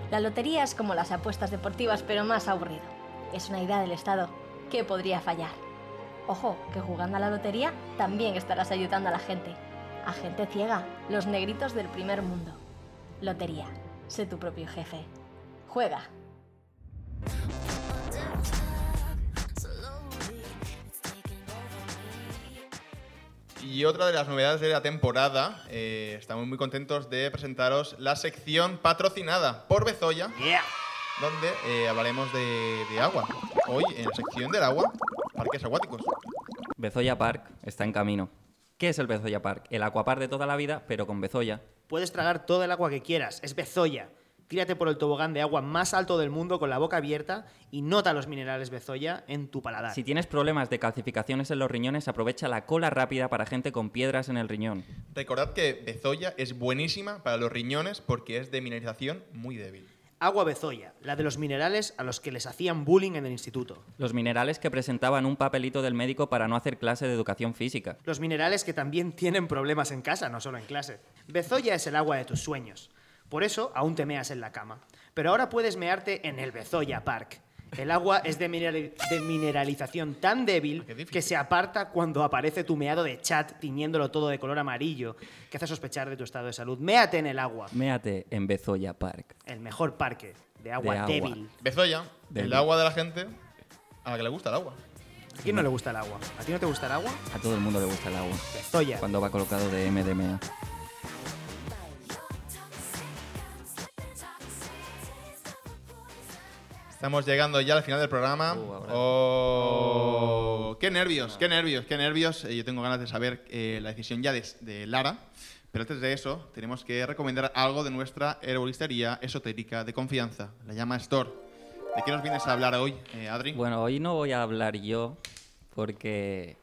La lotería es como las apuestas deportivas, pero más aburrido. Es una idea del Estado. ¿Qué podría fallar? Ojo, que jugando a la lotería también estarás ayudando a la gente. A gente ciega, los negritos del primer mundo. Lotería. Sé tu propio jefe. Juega. Y otra de las novedades de la temporada, eh, estamos muy contentos de presentaros la sección patrocinada por Bezoya, donde eh, hablaremos de, de agua. Hoy, en la sección del agua, parques acuáticos. Bezoya Park está en camino. ¿Qué es el Bezoya Park? El acuapar de toda la vida, pero con Bezoya. Puedes tragar todo el agua que quieras. Es Bezoya. Tírate por el tobogán de agua más alto del mundo con la boca abierta y nota los minerales Bezoya en tu paladar. Si tienes problemas de calcificaciones en los riñones, aprovecha la cola rápida para gente con piedras en el riñón. Recordad que Bezoya es buenísima para los riñones porque es de mineralización muy débil. Agua Bezoya, la de los minerales a los que les hacían bullying en el instituto. Los minerales que presentaban un papelito del médico para no hacer clase de educación física. Los minerales que también tienen problemas en casa, no solo en clase. Bezoya es el agua de tus sueños. Por eso aún te meas en la cama. Pero ahora puedes mearte en el Bezoya Park. El agua es de, mineral- de mineralización tan débil que se aparta cuando aparece tu meado de chat tiñéndolo todo de color amarillo, que hace sospechar de tu estado de salud. Méate en el agua, Méate en Bezoya Park. el mejor parque de agua De agua. débil. Bezoya, Débil. el agua de la gente a la que le gusta el agua. ¿A quién no le gusta el agua? ¿A ti no te gusta el agua? A todo el mundo le gusta el agua. Bezoya. Cuando va colocado de MDMA. Estamos llegando ya al final del programa. Oh, qué nervios, qué nervios, qué nervios. Eh, yo tengo ganas de saber eh, la decisión ya de, de Lara. Pero antes de eso, tenemos que recomendar algo de nuestra herbolistería esotérica de confianza, la llama Store. ¿De qué nos vienes a hablar hoy, eh, Adri? Bueno, hoy no voy a hablar yo porque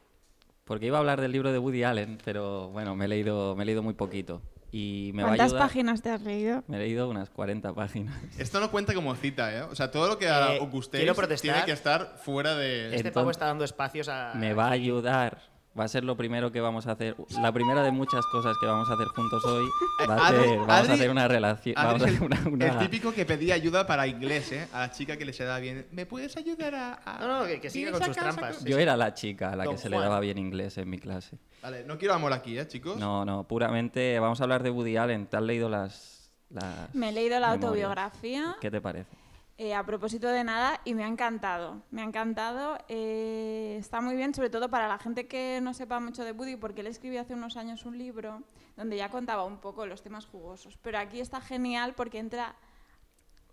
porque iba a hablar del libro de Woody Allen, pero bueno, me he leído me he leído muy poquito y me va a ¿Cuántas ayudar. páginas te has leído? Me he leído unas 40 páginas. Esto no cuenta como cita, ¿eh? O sea, todo lo que Eh, os tiene que estar fuera de... Este Entonces- pavo está dando espacios a... Me va a ayudar. Va a ser lo primero que vamos a hacer. La primera de muchas cosas que vamos a hacer juntos hoy. Va a Adri- ser, vamos a hacer una relación. Adri Vamos a es hacer una, el, una- el típico que pedía ayuda para inglés, ¿eh? A la chica que le se da bien. ¿Me puedes ayudar a...? a- No, no, que, que siga ¿Vienes con sus trampas. con- Yo era la chica a la Don que se le daba bien inglés en mi clase. Vale, no quiero amor aquí, ¿eh, chicos? No, no, puramente vamos a hablar de Woody Allen. ¿Te has leído las, las Me he leído la memorias? autobiografía. ¿Qué te parece? Eh, a propósito de nada y me ha encantado. Me ha encantado. eh, está muy bien, sobre todo para la gente que no sepa mucho de Woody, porque él escribió hace unos años un libro donde ya contaba un poco los temas jugosos. Pero aquí está genial porque entra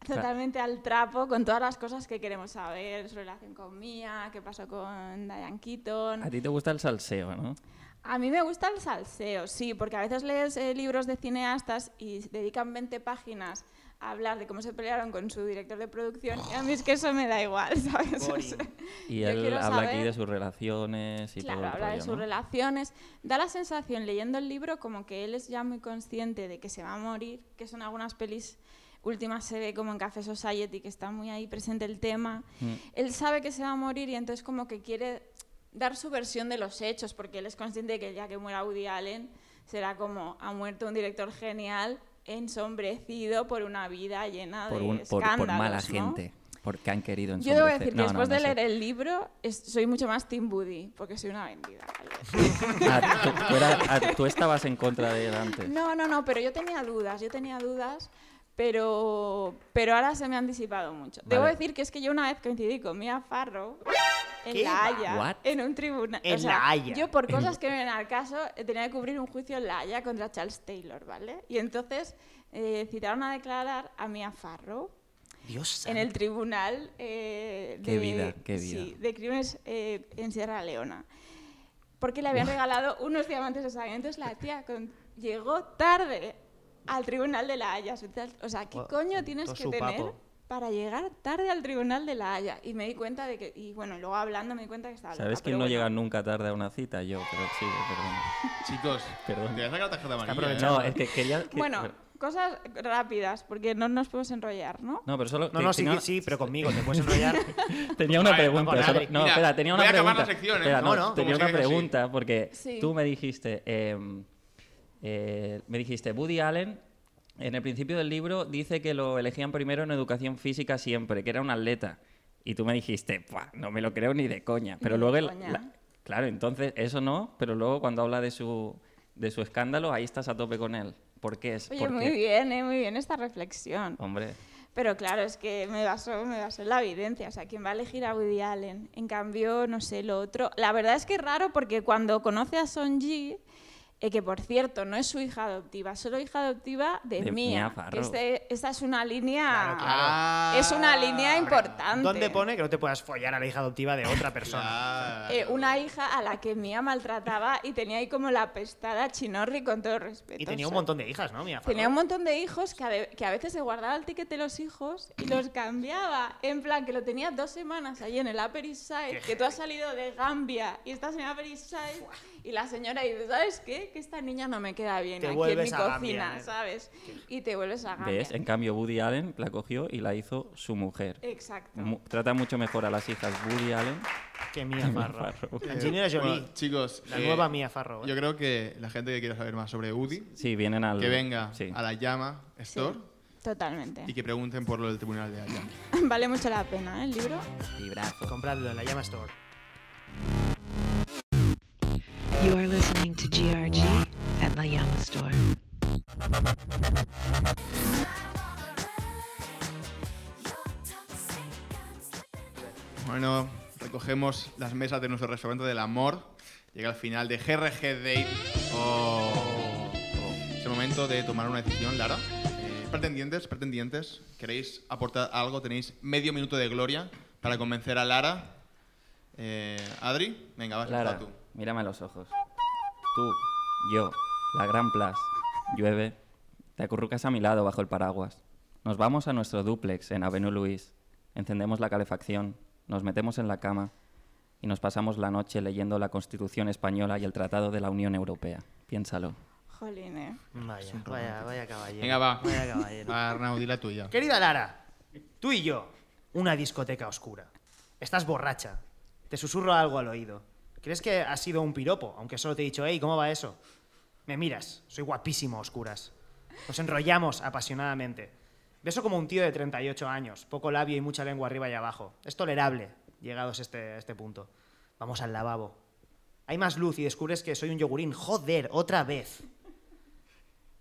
totalmente al trapo con todas las cosas que queremos saber, su relación con Mia, qué pasó con Diane Keaton. A ti te gusta el salseo, ¿no? A mí me gusta el salseo, sí, porque a veces lees eh, libros de cineastas y dedican 20 páginas a hablar de cómo se pelearon con su director de producción y a mí es que eso me da igual, [laughs] ¿sabes? O sea, Y él habla aquí saber- de sus relaciones y Claro, todo el habla de rollo, sus ¿no? relaciones. Da la sensación, leyendo el libro, como que él es ya muy consciente de que se va a morir, que son algunas pelis últimas se ve como en Café Society, que está muy ahí presente el tema. Mm. Él sabe que se va a morir y entonces como que quiere dar su versión de los hechos, porque él es consciente de que ya que muera Woody Allen, será como ha muerto un director genial ensombrecido por una vida llena Por, de un, por, escándalos, por mala ¿no? gente. Porque han querido Yo debo ensombrecer. decir que No, después no de sé. leer el libro es- soy mucho más Team Buddy, porque soy una vendida. [laughs] Ah, tú, tú era- ah, tú estabas en contra de él antes. No, no, no, pero yo tenía dudas, yo tenía dudas, pero, pero ahora se me han disipado mucho. Debo Vale. decir que es que yo una vez coincidí con Mia Farrow en ¿Qué? La Haya, What? en un tribunal. En o sea, La Haya. Yo por cosas que me ven al caso eh, tenía que cubrir un juicio en La Haya contra Charles Taylor, ¿vale? Y entonces eh, citaron a declarar a Mia Farrow Dios en el tribunal eh, Qué de, vida, qué vida. sí, de crímenes eh, en Sierra Leona. Porque le habían regalado unos diamantes de sangre. Entonces la tía con- llegó tarde al tribunal de La Haya. O sea, ¿qué coño tienes que tener papo. Para llegar tarde al tribunal de La Haya? Y me di cuenta de que, y bueno, luego hablando me di cuenta que estaba ¿Sabes quién no bueno. llega nunca tarde a una cita? Yo, pero sí, perdón. [laughs] Chicos, Perdón. te voy a sacar la tarjeta amarilla. No, ¿eh? es que quería... que- Bueno, cosas rápidas, porque no nos podemos enrollar, ¿no? No, pero solo... No, no, sí, sí, pero conmigo, te puedes enrollar. [laughs] Tenía una pregunta. solo- no, Mira, espera, tenía voy una a acabar pregunta. la sección, ¿eh? Espera, No, no, tenía una pregunta porque Sí. tú me dijiste, eh, eh, me dijiste, Woody Allen, en el principio del libro dice que lo elegían primero en educación física siempre, que era un atleta. Y tú me dijiste, "Buah, no me lo creo ni de coña. Pero Ni luego, el- coña. la- claro, entonces eso no, pero luego cuando habla de su, de su escándalo, ahí estás a tope con él. ¿Por qué es? Oye, ¿Por muy qué? bien, ¿eh? muy bien esta reflexión. Hombre, Pero claro, es que me baso, me baso en la evidencia. O sea, ¿quién va a elegir a Woody Allen? En cambio, no sé, lo otro. La verdad es que es raro porque cuando conoce a Son Ji, eh, que por cierto no es su hija adoptiva, solo hija adoptiva de, De. Farrow. Que este- esta es una línea. Claro, claro. Ah, Es una línea importante. ¿Dónde pone que no te puedas follar a la hija adoptiva de otra persona? Claro. [laughs] Eh, una hija a la que Mia maltrataba y tenía ahí como la pestada chinorri con todo respeto. Y tenía un montón de hijas, ¿no? Mia Farrow? Tenía un montón de hijos que a, que a veces se guardaba el ticket de los hijos y los cambiaba. En plan, que lo tenía dos semanas ahí en el Upper East Side, que tú has salido de Gambia y estás en el Upper East Side y la señora dice, ¿sabes qué? Que esta niña no me queda bien Te aquí en mi cocina, ¿eh? ¿sabes? Y te vuelves a Gambia. ¿ves? En cambio, Woody Allen la cogió y la hizo su mujer. Exacto. Mu- Trata mucho mejor a las hijas Woody Allen Que Mia Farrow. Farrow. Angelina Jolie. Bueno, chicos, La eh, nueva Mia Farrow. ¿eh? Yo creo que la gente que quiera saber más sobre Udi, Sí, vienen al... que venga sí. a la llama Store Totalmente. y que pregunten por lo del tribunal de allá. [laughs] Vale mucho la pena, ¿eh? El libro. Librazo. Compradlo en la Llama Store. You are listening to GRG at La Llama Store. Bueno, recogemos las mesas de nuestro restaurante del amor. Llega el final de GRG Date. Oh, oh. Es el momento de tomar una decisión, Lara. Eh, pretendientes, pretendientes, ¿queréis aportar algo? Tenéis medio minuto de gloria para convencer a Lara. Eh, Adri, venga, vas a Lara, tú. Mírame a los ojos. Tú, yo, la Gran Place, llueve, te acurrucas a mi lado bajo el paraguas. Nos vamos a nuestro dúplex en Avenue Luis, encendemos la calefacción, nos metemos en la cama y nos pasamos la noche leyendo la Constitución española y el Tratado de la Unión Europea. Piénsalo. Jolín, ¿eh? Vaya, vaya, vaya caballero. Venga, va. Vaya caballero. Va, Arnau, di la tuya. Querida Lara, tú y yo, una discoteca oscura. Estás borracha. Te susurro algo al oído. ¿Crees que ha sido un piropo? Aunque solo te he dicho, hey, ¿cómo va eso? Me miras, soy guapísimo oscuras. Nos enrollamos apasionadamente. Beso como un tío de 38 años, poco labio y mucha lengua arriba y abajo. Es tolerable, llegados este, a este punto. Vamos al lavabo. Hay más luz y descubres que soy un yogurín. Joder, otra vez.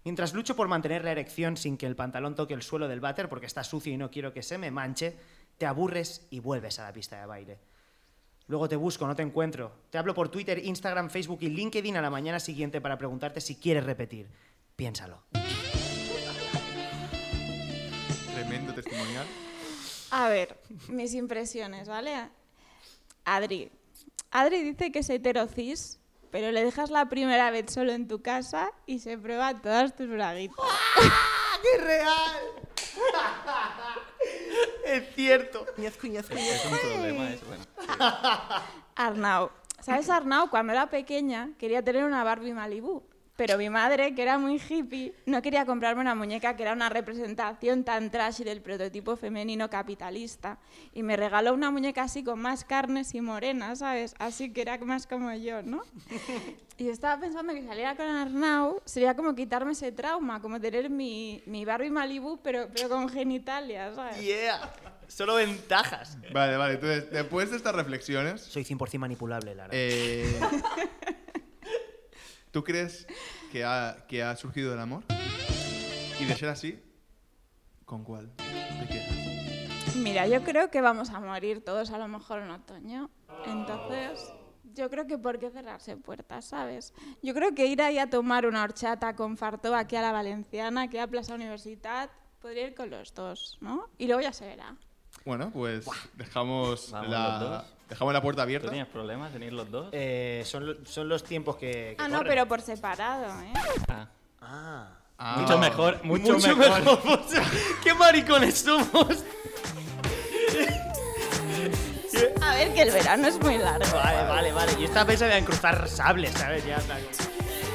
Mientras lucho por mantener la erección sin que el pantalón toque el suelo del váter porque está sucio y no quiero que se me manche, te aburres y vuelves a la pista de baile. Luego te busco, no te encuentro. Te hablo por Twitter, Instagram, Facebook y LinkedIn a la mañana siguiente para preguntarte si quieres repetir. Piénsalo. Tremendo testimonial. A ver, mis impresiones, ¿vale? Adri. Adri dice que es heterocis, pero le dejas la primera vez solo en tu casa y se prueba todas tus braguitas. ¡Qué real! [laughs] es cierto. Es un problema, es bueno. Arnau. ¿Sabes, Arnau? Cuando era pequeña quería tener una Barbie Malibu. Pero mi madre, que era muy hippie, no quería comprarme una muñeca que era una representación tan trashy del prototipo femenino capitalista. Y me regaló una muñeca así con más carnes y morenas, ¿sabes? Así que era más como yo, ¿no? [laughs] Y estaba pensando que saliera con Arnau sería como quitarme ese trauma, como tener mi, mi Barbie Malibu, pero, pero con genitalia, ¿sabes? Yeah. Solo ventajas. Vale, vale. Entonces, después de estas reflexiones, Soy 100% manipulable, Lara. eh, [laughs] ¿tú crees que ha, que ha surgido el amor? Y de ser así, ¿con cuál? Mira, yo creo que vamos a morir todos a lo mejor en otoño. Entonces, yo creo que por qué cerrarse puertas, ¿sabes? Yo creo que ir ahí a tomar una horchata con Farto aquí a la Valenciana, aquí a Plaza Universitat, podría ir con los dos, ¿no? Y luego ya se verá. Bueno, pues dejamos Vamos la, los dos. dejamos la puerta ¿Tú abierta. tienes problemas en ir los dos? Eh, son, lo- son los tiempos que. que Ah, no, corren. pero por separado, ¿eh? Ah. Ah. Ah. Mucho mejor, mucho, Mucho mejor. [laughs] ¡Qué maricones somos! A ver, que el verano es muy largo. Vale, vale, vale. Yo estaba pensando en cruzar sables, ¿sabes? Ya está.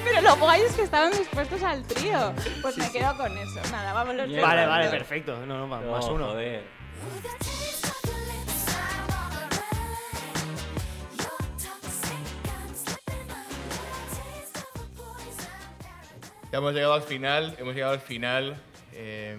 Pero lo guay es que estaban dispuestos al trío. Pues me quedo con eso. Nada, vamos los dos. Vale, vale, perfecto. No, no, más, No, más uno. joder. Ya hemos llegado al final, hemos llegado al final. eh,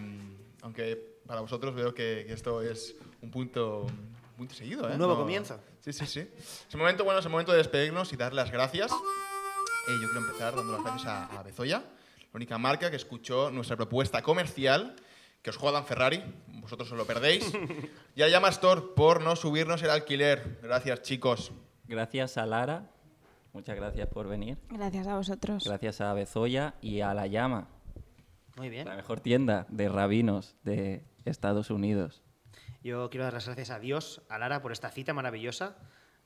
aunque para vosotros veo que, que esto es un punto, un punto seguido, ¿eh? Un nuevo comienzo. Sí, sí, sí. Es el momento, bueno, es el momento de despedirnos y dar las gracias. Eh, yo quiero empezar dando las gracias a, a Bezoya, la única marca que escuchó nuestra propuesta comercial, que os jodan Ferrari, vosotros os lo perdéis. [laughs] y a Llama Store por no subirnos el alquiler. Gracias, chicos. Gracias a Lara. Muchas gracias por venir. Gracias a vosotros. Gracias a Bezoya y a La Llama, Muy bien. la mejor tienda de rabinos de Estados Unidos. Yo quiero dar las gracias a Dios, a Lara, por esta cita maravillosa,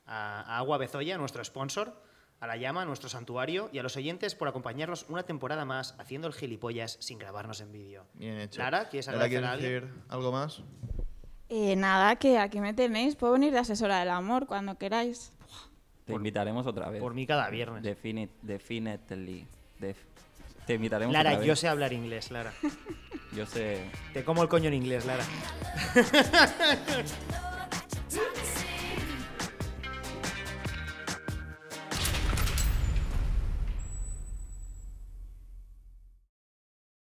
a Agua Bezoya, nuestro sponsor, a La Llama, nuestro santuario, y a los oyentes por acompañarnos una temporada más haciendo el gilipollas sin grabarnos en vídeo. Bien hecho. Lara, ¿quieres Lara, agradecer ¿quieres a alguien? decir algo más? Eh, nada, que aquí me tenéis. Puedo venir de asesora del amor cuando queráis. Te invitaremos otra vez. por mí cada viernes. Definit- definitely. Def- te invitaremos Lara, otra vez. yo sé hablar inglés, Lara. Yo sé. Te como el coño en inglés, Lara. [laughs]